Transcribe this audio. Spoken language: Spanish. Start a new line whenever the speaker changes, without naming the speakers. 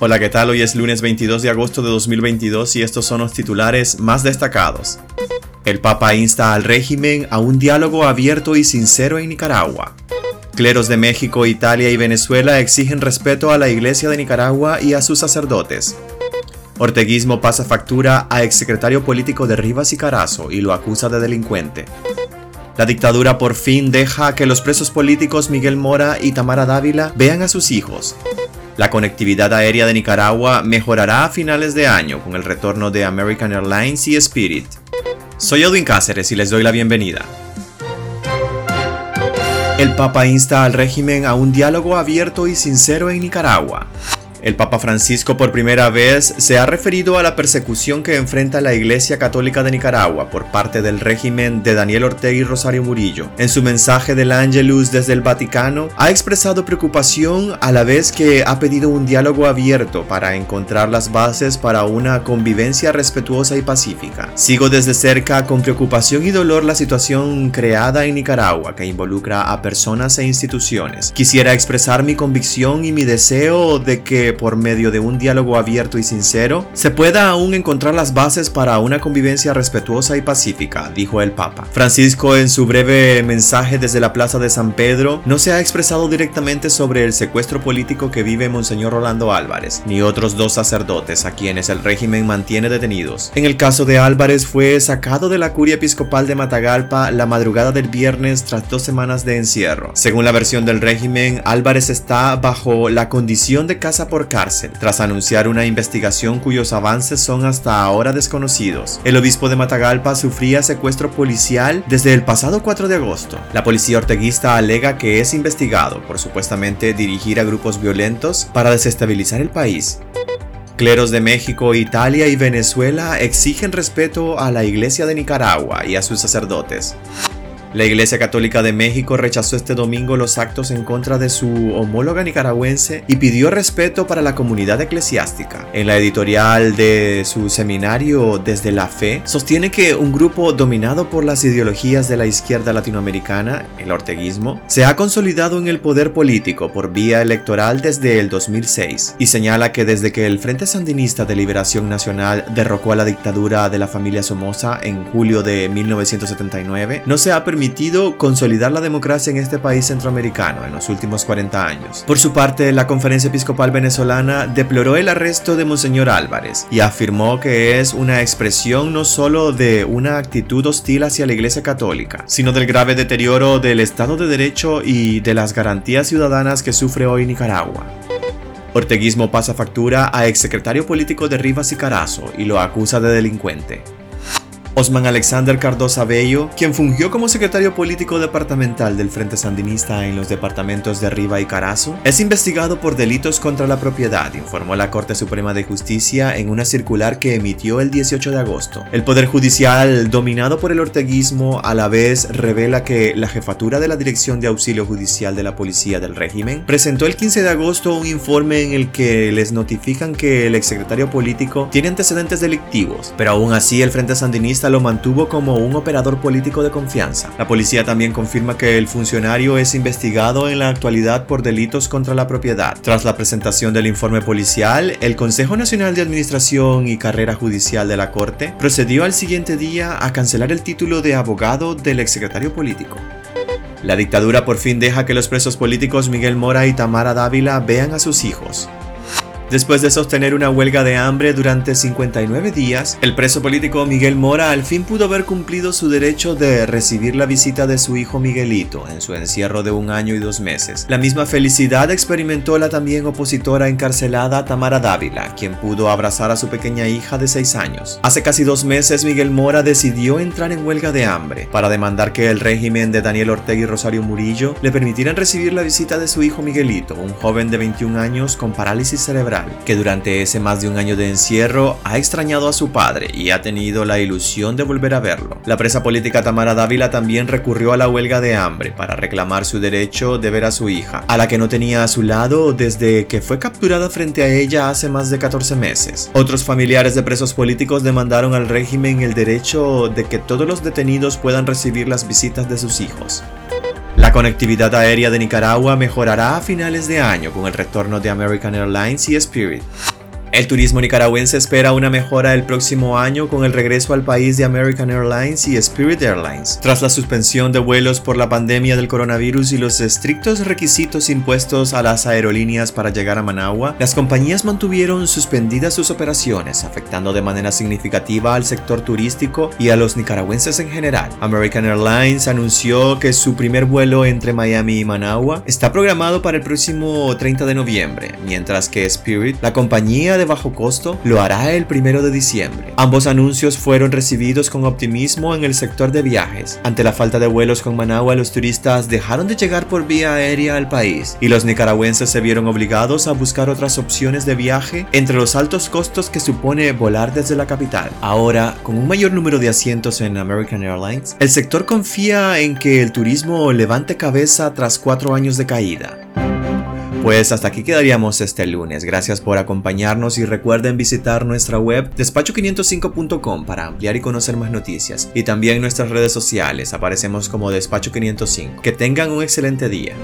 Hola, ¿qué tal? Hoy es lunes 22 de agosto de 2022 y estos son los titulares más destacados. El Papa insta al régimen a un diálogo abierto y sincero en Nicaragua. Cleros de México, Italia y Venezuela exigen respeto a la Iglesia de Nicaragua y a sus sacerdotes. Orteguismo pasa factura a exsecretario político de Rivas y Carazo y lo acusa de delincuente. La dictadura por fin deja que los presos políticos Miguel Mora y Tamara Dávila vean a sus hijos. La conectividad aérea de Nicaragua mejorará a finales de año con el retorno de American Airlines y Spirit. Soy Edwin Cáceres y les doy la bienvenida. El Papa insta al régimen a un diálogo abierto y sincero en Nicaragua. El Papa Francisco por primera vez se ha referido a la persecución que enfrenta la Iglesia Católica de Nicaragua por parte del régimen de Daniel Ortega y Rosario Murillo. En su mensaje del Angelus desde el Vaticano, ha expresado preocupación a la vez que ha pedido un diálogo abierto para encontrar las bases para una convivencia respetuosa y pacífica. Sigo desde cerca con preocupación y dolor la situación creada en Nicaragua que involucra a personas e instituciones. Quisiera expresar mi convicción y mi deseo de que por medio de un diálogo abierto y sincero se pueda aún encontrar las bases para una convivencia respetuosa y pacífica, dijo el Papa. Francisco en su breve mensaje desde la Plaza de San Pedro no se ha expresado directamente sobre el secuestro político que vive Monseñor Rolando Álvarez, ni otros dos sacerdotes a quienes el régimen mantiene detenidos. En el caso de Álvarez fue sacado de la curia episcopal de Matagalpa la madrugada del viernes tras dos semanas de encierro. Según la versión del régimen, Álvarez está bajo la condición de casa por cárcel, tras anunciar una investigación cuyos avances son hasta ahora desconocidos. El obispo de Matagalpa sufría secuestro policial desde el pasado 4 de agosto. La policía orteguista alega que es investigado por supuestamente dirigir a grupos violentos para desestabilizar el país. Cleros de México, Italia y Venezuela exigen respeto a la Iglesia de Nicaragua y a sus sacerdotes. La Iglesia Católica de México rechazó este domingo los actos en contra de su homóloga nicaragüense y pidió respeto para la comunidad eclesiástica. En la editorial de su seminario Desde la Fe, sostiene que un grupo dominado por las ideologías de la izquierda latinoamericana, el orteguismo, se ha consolidado en el poder político por vía electoral desde el 2006 y señala que desde que el Frente Sandinista de Liberación Nacional derrocó a la dictadura de la familia Somoza en julio de 1979, no se ha permitido permitido consolidar la democracia en este país centroamericano en los últimos 40 años. Por su parte, la Conferencia Episcopal Venezolana deploró el arresto de Monseñor Álvarez y afirmó que es una expresión no solo de una actitud hostil hacia la Iglesia Católica, sino del grave deterioro del Estado de Derecho y de las garantías ciudadanas que sufre hoy Nicaragua. Orteguismo pasa factura a exsecretario político de Rivas y Carazo y lo acusa de delincuente. Osman Alexander Cardosa Bello, quien fungió como secretario político departamental del Frente Sandinista en los departamentos de Riva y Carazo, es investigado por delitos contra la propiedad, informó la Corte Suprema de Justicia en una circular que emitió el 18 de agosto. El Poder Judicial, dominado por el orteguismo, a la vez revela que la jefatura de la Dirección de Auxilio Judicial de la Policía del régimen presentó el 15 de agosto un informe en el que les notifican que el exsecretario político tiene antecedentes delictivos, pero aún así el Frente Sandinista lo mantuvo como un operador político de confianza. La policía también confirma que el funcionario es investigado en la actualidad por delitos contra la propiedad. Tras la presentación del informe policial, el Consejo Nacional de Administración y Carrera Judicial de la Corte procedió al siguiente día a cancelar el título de abogado del exsecretario político. La dictadura por fin deja que los presos políticos Miguel Mora y Tamara Dávila vean a sus hijos. Después de sostener una huelga de hambre durante 59 días, el preso político Miguel Mora al fin pudo haber cumplido su derecho de recibir la visita de su hijo Miguelito en su encierro de un año y dos meses. La misma felicidad experimentó la también opositora encarcelada Tamara Dávila, quien pudo abrazar a su pequeña hija de 6 años. Hace casi dos meses Miguel Mora decidió entrar en huelga de hambre para demandar que el régimen de Daniel Ortega y Rosario Murillo le permitieran recibir la visita de su hijo Miguelito, un joven de 21 años con parálisis cerebral que durante ese más de un año de encierro ha extrañado a su padre y ha tenido la ilusión de volver a verlo. La presa política Tamara Dávila también recurrió a la huelga de hambre para reclamar su derecho de ver a su hija, a la que no tenía a su lado desde que fue capturada frente a ella hace más de 14 meses. Otros familiares de presos políticos demandaron al régimen el derecho de que todos los detenidos puedan recibir las visitas de sus hijos. La conectividad aérea de Nicaragua mejorará a finales de año con el retorno de American Airlines y Spirit. El turismo nicaragüense espera una mejora el próximo año con el regreso al país de American Airlines y Spirit Airlines. Tras la suspensión de vuelos por la pandemia del coronavirus y los estrictos requisitos impuestos a las aerolíneas para llegar a Managua, las compañías mantuvieron suspendidas sus operaciones, afectando de manera significativa al sector turístico y a los nicaragüenses en general. American Airlines anunció que su primer vuelo entre Miami y Managua está programado para el próximo 30 de noviembre, mientras que Spirit, la compañía de bajo costo lo hará el primero de diciembre. Ambos anuncios fueron recibidos con optimismo en el sector de viajes. Ante la falta de vuelos con Managua, los turistas dejaron de llegar por vía aérea al país y los nicaragüenses se vieron obligados a buscar otras opciones de viaje entre los altos costos que supone volar desde la capital. Ahora, con un mayor número de asientos en American Airlines, el sector confía en que el turismo levante cabeza tras cuatro años de caída. Pues hasta aquí quedaríamos este lunes. Gracias por acompañarnos y recuerden visitar nuestra web despacho505.com para ampliar y conocer más noticias. Y también nuestras redes sociales aparecemos como despacho505. Que tengan un excelente día.